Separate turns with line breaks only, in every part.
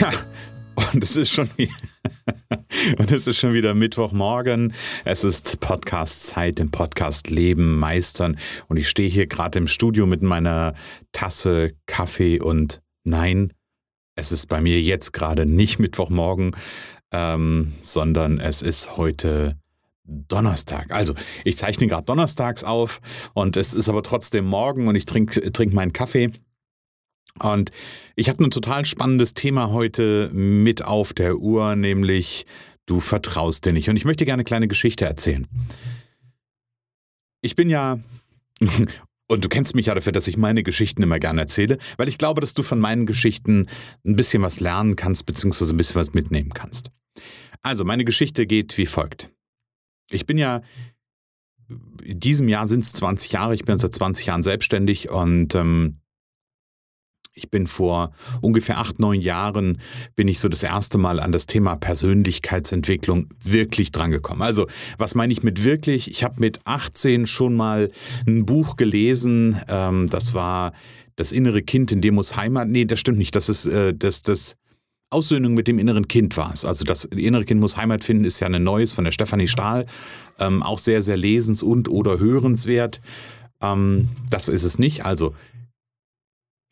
Ja, und es ist schon wieder, und es ist schon wieder Mittwochmorgen. Es ist Podcast-Zeit, im Podcast Leben meistern. Und ich stehe hier gerade im Studio mit meiner Tasse Kaffee und nein, es ist bei mir jetzt gerade nicht Mittwochmorgen, ähm, sondern es ist heute Donnerstag. Also, ich zeichne gerade donnerstags auf und es ist aber trotzdem morgen und ich trinke trink meinen Kaffee. Und ich habe ein total spannendes Thema heute mit auf der Uhr, nämlich du vertraust dir nicht. Und ich möchte gerne eine kleine Geschichte erzählen. Ich bin ja, und du kennst mich ja dafür, dass ich meine Geschichten immer gerne erzähle, weil ich glaube, dass du von meinen Geschichten ein bisschen was lernen kannst, beziehungsweise ein bisschen was mitnehmen kannst. Also, meine Geschichte geht wie folgt. Ich bin ja, in diesem Jahr sind es 20 Jahre, ich bin seit 20 Jahren selbstständig und ähm, ich bin vor ungefähr acht, neun Jahren, bin ich so das erste Mal an das Thema Persönlichkeitsentwicklung wirklich drangekommen. Also, was meine ich mit wirklich? Ich habe mit 18 schon mal ein Buch gelesen, ähm, das war Das innere Kind, in dem muss Heimat. Nee, das stimmt nicht. Das ist äh, das, das Aussöhnung mit dem inneren Kind war es. Also das innere Kind muss Heimat finden, ist ja ein neues von der Stefanie Stahl. Ähm, auch sehr, sehr lesens- und oder hörenswert. Ähm, das ist es nicht. Also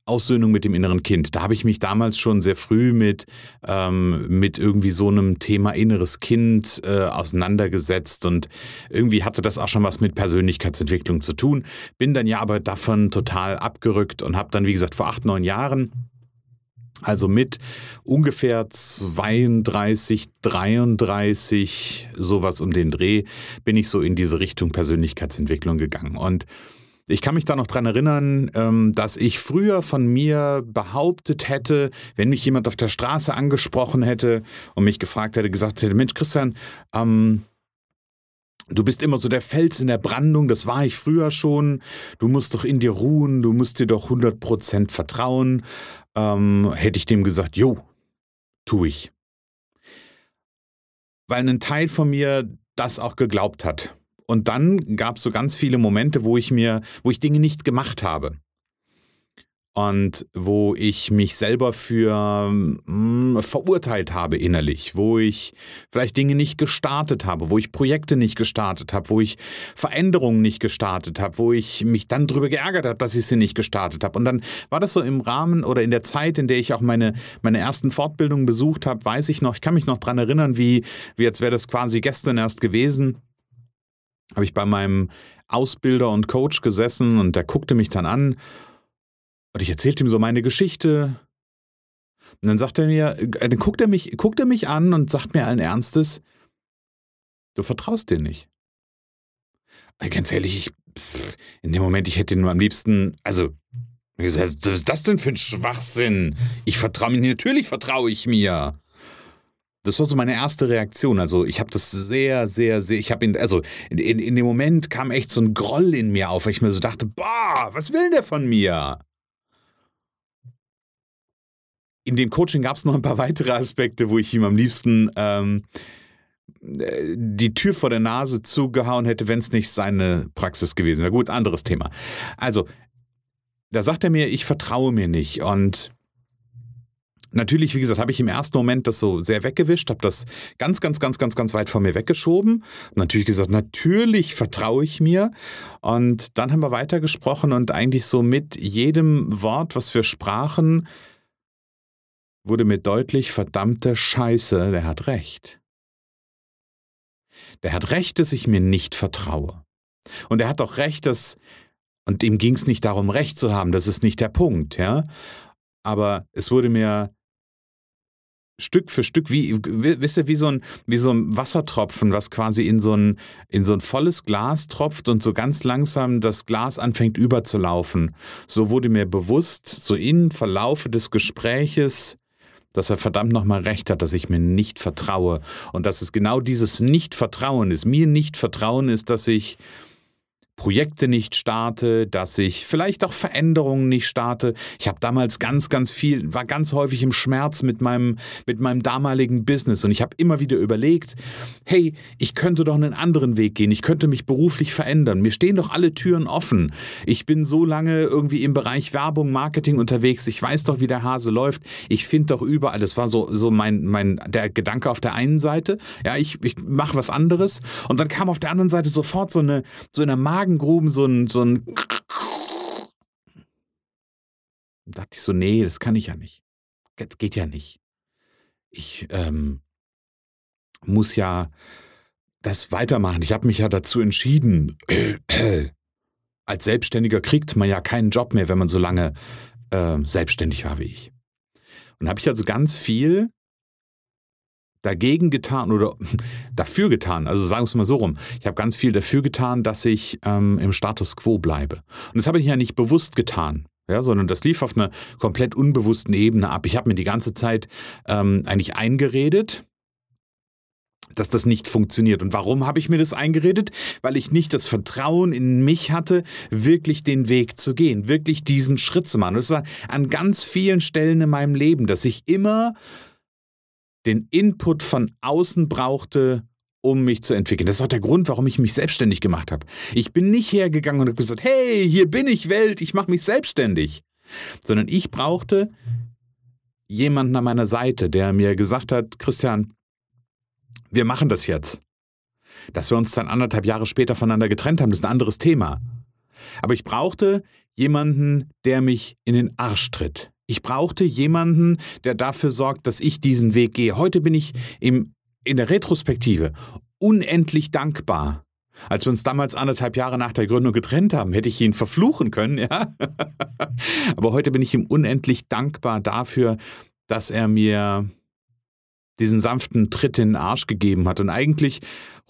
Aussöhnung mit dem inneren Kind. Da habe ich mich damals schon sehr früh mit, ähm, mit irgendwie so einem Thema inneres Kind äh, auseinandergesetzt und irgendwie hatte das auch schon was mit Persönlichkeitsentwicklung zu tun. Bin dann ja aber davon total abgerückt und habe dann, wie gesagt, vor acht, neun Jahren also mit ungefähr 32, 33, sowas um den Dreh, bin ich so in diese Richtung Persönlichkeitsentwicklung gegangen. Und ich kann mich da noch dran erinnern, ähm, dass ich früher von mir behauptet hätte, wenn mich jemand auf der Straße angesprochen hätte und mich gefragt hätte, gesagt hätte, Mensch, Christian, ähm, Du bist immer so der Fels in der Brandung, das war ich früher schon. Du musst doch in dir ruhen, du musst dir doch 100% vertrauen. Ähm, hätte ich dem gesagt, jo, tu ich. Weil ein Teil von mir das auch geglaubt hat. Und dann gab es so ganz viele Momente, wo ich mir, wo ich Dinge nicht gemacht habe. Und wo ich mich selber für mh, hm, verurteilt habe innerlich, wo ich vielleicht Dinge nicht gestartet habe, wo ich Projekte nicht gestartet habe, wo ich Veränderungen nicht gestartet habe, wo ich mich dann darüber geärgert habe, dass ich sie nicht gestartet habe. Und dann war das so im Rahmen oder in der Zeit, in der ich auch meine, meine ersten Fortbildungen besucht habe, weiß ich noch, ich kann mich noch daran erinnern, wie, wie jetzt wäre das quasi gestern erst gewesen habe ich bei meinem Ausbilder und Coach gesessen und der guckte mich dann an und ich erzählte ihm so meine Geschichte. Und dann sagt er mir, äh, dann guckt er mich, guckt er mich an und sagt mir allen Ernstes, du vertraust dir nicht. Ganz ehrlich, ich, in dem Moment, ich hätte ihn am liebsten, also, was ist das denn für ein Schwachsinn? Ich vertraue mir, natürlich vertraue ich mir. Das war so meine erste Reaktion. Also ich habe das sehr, sehr, sehr, ich habe ihn, also in, in, dem Moment kam echt so ein Groll in mir auf, weil ich mir so dachte, boah, was will der von mir? in dem Coaching gab es noch ein paar weitere Aspekte, wo ich ihm am liebsten ähm, die Tür vor der Nase zugehauen hätte, wenn es nicht seine Praxis gewesen wäre. Gut, anderes Thema. Also, da sagt er mir, ich vertraue mir nicht. Und natürlich, wie gesagt, habe ich im ersten Moment das so sehr weggewischt, habe das ganz, ganz, ganz, ganz, ganz weit von mir weggeschoben. Natürlich gesagt, natürlich vertraue ich mir. Und dann haben wir weitergesprochen und eigentlich so mit jedem Wort, was wir sprachen, wurde mir deutlich, verdammte Scheiße, der hat recht. Der hat recht, dass ich mir nicht vertraue. Und er hat auch recht, dass, und ihm ging es nicht darum, recht zu haben, das ist nicht der Punkt, ja. Aber es wurde mir Stück für Stück, wie, wisst ihr, wie so, ein, wie so ein Wassertropfen, was quasi in so, ein, in so ein volles Glas tropft und so ganz langsam das Glas anfängt überzulaufen. So wurde mir bewusst, so im Verlaufe des Gespräches, dass er verdammt nochmal recht hat, dass ich mir nicht vertraue und dass es genau dieses Nicht-Vertrauen ist. Mir nicht Vertrauen ist, dass ich Projekte nicht starte, dass ich vielleicht auch Veränderungen nicht starte. Ich habe damals ganz, ganz viel, war ganz häufig im Schmerz mit meinem, mit meinem damaligen Business und ich habe immer wieder überlegt, hey, ich könnte doch einen anderen Weg gehen, ich könnte mich beruflich verändern. Mir stehen doch alle Türen offen. Ich bin so lange irgendwie im Bereich Werbung, Marketing unterwegs. Ich weiß doch, wie der Hase läuft. Ich finde doch überall. Das war so, so mein, mein, der Gedanke auf der einen Seite. Ja, ich, ich mache was anderes. Und dann kam auf der anderen Seite sofort so eine, so eine Magen Magengruben so ein, so ein. Da dachte ich so, nee, das kann ich ja nicht. Das geht ja nicht. Ich ähm, muss ja das weitermachen. Ich habe mich ja dazu entschieden. Als Selbstständiger kriegt man ja keinen Job mehr, wenn man so lange äh, selbstständig war wie ich. Und habe ich also ganz viel dagegen getan oder dafür getan, also sagen wir es mal so rum, ich habe ganz viel dafür getan, dass ich ähm, im Status quo bleibe. Und das habe ich ja nicht bewusst getan. Ja, sondern das lief auf einer komplett unbewussten Ebene ab. Ich habe mir die ganze Zeit ähm, eigentlich eingeredet, dass das nicht funktioniert. Und warum habe ich mir das eingeredet? Weil ich nicht das Vertrauen in mich hatte, wirklich den Weg zu gehen, wirklich diesen Schritt zu machen. Und es war an ganz vielen Stellen in meinem Leben, dass ich immer den Input von außen brauchte, um mich zu entwickeln. Das auch der Grund, warum ich mich selbstständig gemacht habe. Ich bin nicht hergegangen und habe gesagt, hey, hier bin ich Welt, ich mache mich selbstständig. Sondern ich brauchte jemanden an meiner Seite, der mir gesagt hat, Christian, wir machen das jetzt. Dass wir uns dann anderthalb Jahre später voneinander getrennt haben, das ist ein anderes Thema. Aber ich brauchte jemanden, der mich in den Arsch tritt, ich brauchte jemanden, der dafür sorgt, dass ich diesen Weg gehe. Heute bin ich im, in der Retrospektive unendlich dankbar. Als wir uns damals anderthalb Jahre nach der Gründung getrennt haben, hätte ich ihn verfluchen können, ja. Aber heute bin ich ihm unendlich dankbar dafür, dass er mir diesen sanften Tritt in den Arsch gegeben hat. Und eigentlich,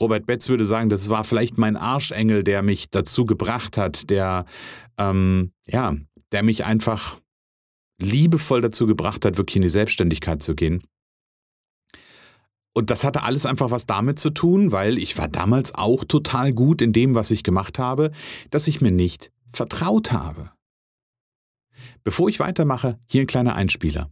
Robert Betz würde sagen, das war vielleicht mein Arschengel, der mich dazu gebracht hat, der, ähm, ja, der mich einfach liebevoll dazu gebracht hat, wirklich in die Selbstständigkeit zu gehen. Und das hatte alles einfach was damit zu tun, weil ich war damals auch total gut in dem, was ich gemacht habe, dass ich mir nicht vertraut habe. Bevor ich weitermache, hier ein kleiner Einspieler.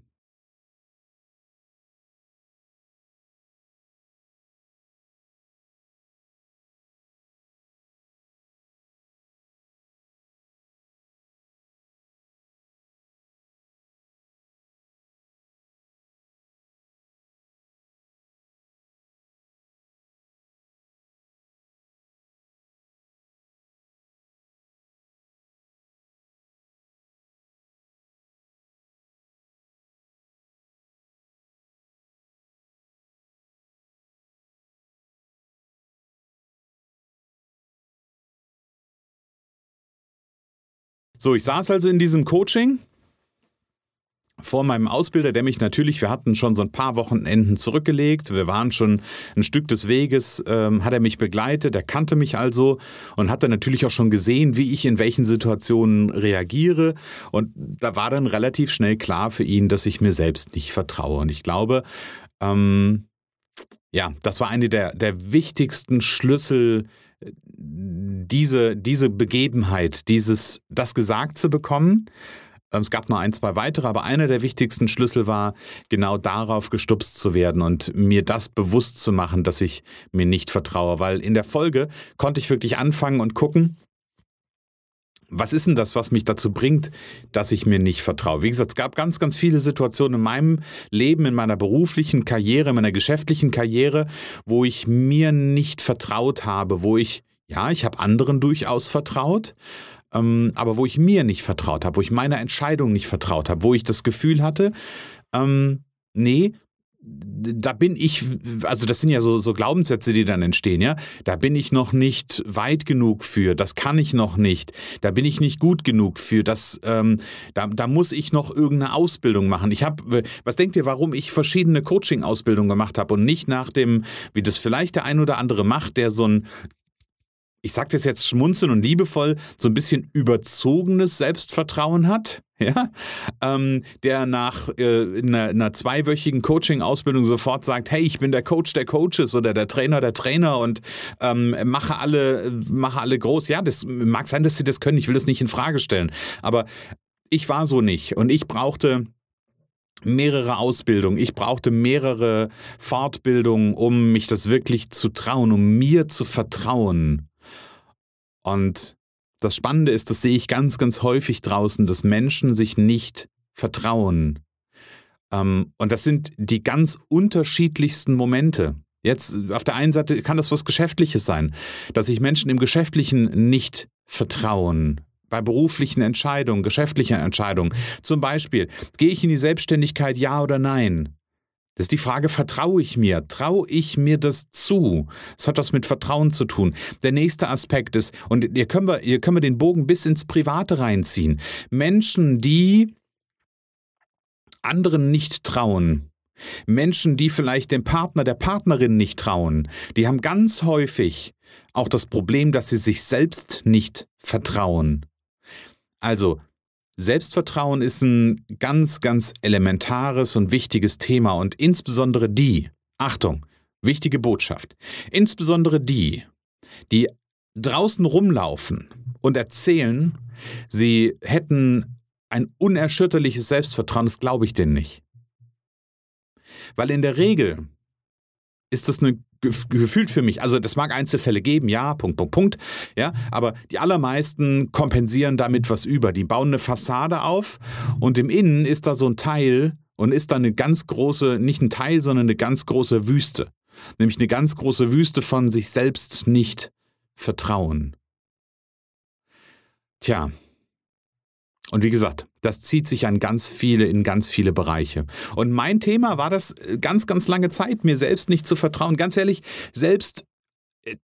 So, ich saß also in diesem Coaching vor meinem Ausbilder, der mich natürlich, wir hatten schon so ein paar Wochenenden zurückgelegt, wir waren schon ein Stück des Weges, ähm, hat er mich begleitet, er kannte mich also und hat dann natürlich auch schon gesehen, wie ich in welchen Situationen reagiere. Und da war dann relativ schnell klar für ihn, dass ich mir selbst nicht vertraue. Und ich glaube, ähm, ja, das war eine der, der wichtigsten Schlüssel, diese, diese Begebenheit, dieses, das gesagt zu bekommen. Ähm, es gab noch ein, zwei weitere, aber einer der wichtigsten Schlüssel war, genau darauf gestupst zu werden und mir das bewusst zu machen, dass ich mir nicht vertraue. Weil in der Folge konnte ich wirklich anfangen und gucken, was ist denn das, was mich dazu bringt, dass ich mir nicht vertraue? Wie gesagt, es gab ganz, ganz viele Situationen in meinem Leben, in meiner beruflichen Karriere, in meiner geschäftlichen Karriere, wo ich mir nicht vertraut habe, wo ich, ja, ich habe anderen durchaus vertraut, ähm, aber wo ich mir nicht vertraut habe, wo ich meiner Entscheidung nicht vertraut habe, wo ich das Gefühl hatte, ähm, nee, da bin ich, also das sind ja so, so Glaubenssätze, die dann entstehen, ja. Da bin ich noch nicht weit genug für, das kann ich noch nicht, da bin ich nicht gut genug für, das, ähm, da, da muss ich noch irgendeine Ausbildung machen. Ich habe, was denkt ihr, warum ich verschiedene Coaching-Ausbildungen gemacht habe und nicht nach dem, wie das vielleicht der ein oder andere macht, der so ein ich sage das jetzt schmunzeln und liebevoll, so ein bisschen überzogenes Selbstvertrauen hat, ja, ähm, der nach äh, einer, einer, zweiwöchigen Coaching-Ausbildung sofort sagt, hey, ich bin der Coach der Coaches oder der Trainer der Trainer und ähm, mache alle, mache alle groß. Ja, das mag sein, dass sie das können. Ich will das nicht in Frage stellen, aber ich war so nicht und ich brauchte mehrere Ausbildungen, ich brauchte mehrere Fortbildungen, um mich das wirklich zu trauen, um mir zu vertrauen. Und das Spannende ist, das sehe ich ganz, ganz häufig draußen, dass Menschen sich nicht vertrauen. Ähm, und das sind die ganz unterschiedlichsten Momente. Jetzt auf der einen Seite kann das was Geschäftliches sein, dass sich Menschen im Geschäftlichen nicht vertrauen. Bei beruflichen Entscheidungen, geschäftlichen Entscheidungen. Zum Beispiel, gehe ich in die Selbstständigkeit, ja oder nein? Das ist die Frage, vertraue ich mir? Traue ich mir das zu? Das hat was mit Vertrauen zu tun. Der nächste Aspekt ist, und hier können wir, hier können wir den Bogen bis ins Private reinziehen. Menschen, die anderen nicht trauen, Menschen, die vielleicht dem Partner, der Partnerin nicht trauen, die haben ganz häufig auch das Problem, dass sie sich selbst nicht vertrauen. Also, Selbstvertrauen ist ein ganz, ganz elementares und wichtiges Thema und insbesondere die, Achtung, wichtige Botschaft, insbesondere die, die draußen rumlaufen und erzählen, sie hätten ein unerschütterliches Selbstvertrauen, das glaube ich denen nicht. Weil in der Regel ist das eine gefühlt für mich, also das mag Einzelfälle geben, ja, Punkt, Punkt, Punkt, ja, aber die allermeisten kompensieren damit was über. Die bauen eine Fassade auf und im Innen ist da so ein Teil und ist da eine ganz große, nicht ein Teil, sondern eine ganz große Wüste. Nämlich eine ganz große Wüste von sich selbst nicht vertrauen. Tja, und wie gesagt, das zieht sich an ganz viele, in ganz viele Bereiche. Und mein Thema war das äh, ganz, ganz lange Zeit, mir selbst nicht zu vertrauen. Ganz ehrlich, selbst, äh,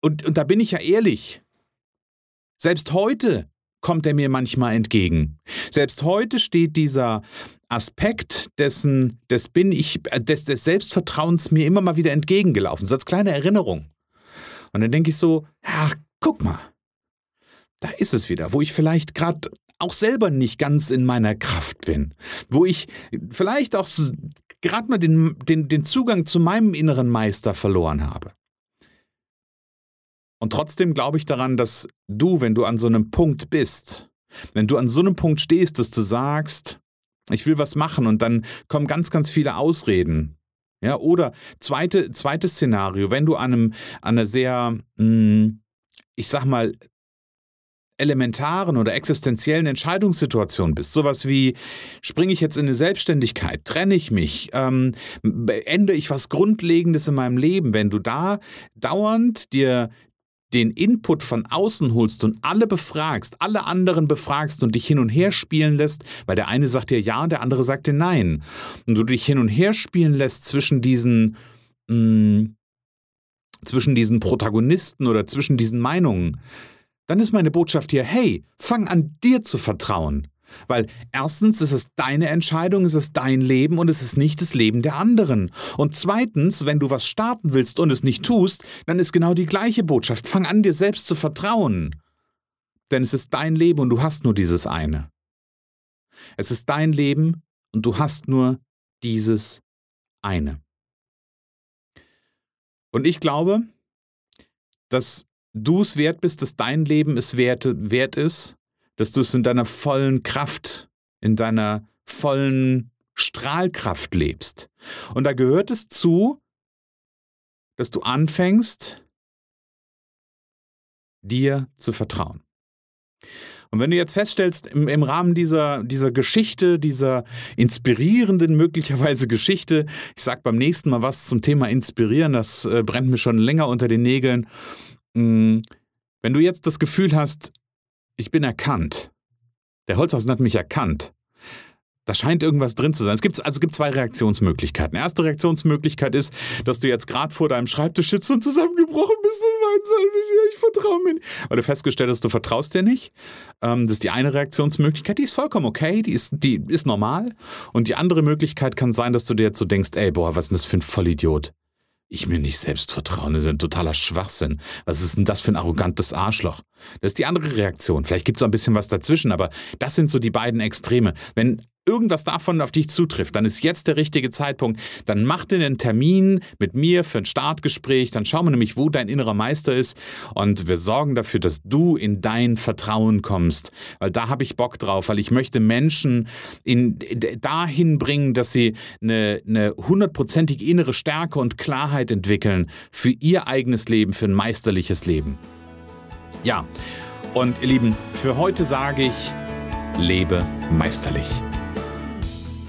und, und da bin ich ja ehrlich, selbst heute kommt er mir manchmal entgegen. Selbst heute steht dieser Aspekt dessen, des bin ich, äh, des, des Selbstvertrauens mir immer mal wieder entgegengelaufen, so als kleine Erinnerung. Und dann denke ich so, ach, guck mal, da ist es wieder, wo ich vielleicht gerade auch selber nicht ganz in meiner Kraft bin, wo ich vielleicht auch gerade mal den, den, den Zugang zu meinem inneren Meister verloren habe. Und trotzdem glaube ich daran, dass du, wenn du an so einem Punkt bist, wenn du an so einem Punkt stehst, dass du sagst, ich will was machen und dann kommen ganz, ganz viele Ausreden. Ja, oder zweite, zweites Szenario, wenn du an, einem, an einer sehr, hm, ich sag mal, elementaren oder existenziellen Entscheidungssituationen bist. Sowas wie, springe ich jetzt in eine Selbstständigkeit, trenne ich mich, ähm, beende ich was Grundlegendes in meinem Leben, wenn du da dauernd dir den Input von außen holst und alle befragst, alle anderen befragst und dich hin und her spielen lässt, weil der eine sagt dir ja und der andere sagt dir nein. Und du dich hin und her spielen lässt zwischen diesen, mh, mm, zwischen diesen Protagonisten oder zwischen diesen Meinungen, dann ist meine Botschaft hier, hey, fang an dir zu vertrauen. Weil erstens ist es deine Entscheidung, es ist dein Leben und es ist nicht das Leben der anderen. Und zweitens, wenn du was starten willst und es nicht tust, dann ist genau die gleiche Botschaft. Fang an, dir selbst zu vertrauen. Denn es ist dein Leben und du hast nur dieses eine. Es ist dein Leben und du hast nur dieses eine. Und ich glaube, dass du es wert bist, dass dein Leben es wert, wert ist, dass du es in deiner vollen Kraft, in deiner vollen Strahlkraft lebst. Und da gehört es zu, dass du anfängst, dir zu vertrauen. Und wenn du jetzt feststellst, im, im, Rahmen dieser, dieser Geschichte, dieser inspirierenden möglicherweise Geschichte, ich sag beim nächsten Mal was zum Thema Inspirieren, das äh, brennt mir schon länger unter den Nägeln, wenn du jetzt das Gefühl hast, ich bin erkannt, der Holzhausen hat mich erkannt, da scheint irgendwas drin zu sein. Es gibt, also gibt zwei Reaktionsmöglichkeiten. Erste Reaktionsmöglichkeit ist, dass du jetzt gerade vor deinem Schreibtisch sitzt und zusammengebrochen bist und meinst, ich vertraue mir nicht. Weil du festgestellt hast, du vertraust dir nicht. Ähm, das ist die eine Reaktionsmöglichkeit, die ist vollkommen okay, die ist, die ist normal. Und die andere Möglichkeit kann sein, dass du dir jetzt so denkst, ey, boah, was ist denn das für ein Vollidiot? Ich mir nicht selbst vertrauen, das ist ein totaler Schwachsinn. Was ist denn das für ein arrogantes Arschloch? Das ist die andere Reaktion. Vielleicht gibt es auch ein bisschen was dazwischen, aber das sind so die beiden Extreme. Wenn irgendwas davon auf dich zutrifft, dann ist jetzt der richtige Zeitpunkt. Dann mach dir einen Termin mit mir für ein Startgespräch. Dann schauen wir nämlich, wo dein innerer Meister ist. Und wir sorgen dafür, dass du in dein Vertrauen kommst. Weil da habe ich Bock drauf, weil ich möchte Menschen in, dahin bringen, dass sie eine, eine hundertprozentig innere Stärke und Klarheit entwickeln für ihr eigenes Leben, für ein meisterliches Leben. Ja, und ihr Lieben, für heute sage ich, lebe meisterlich.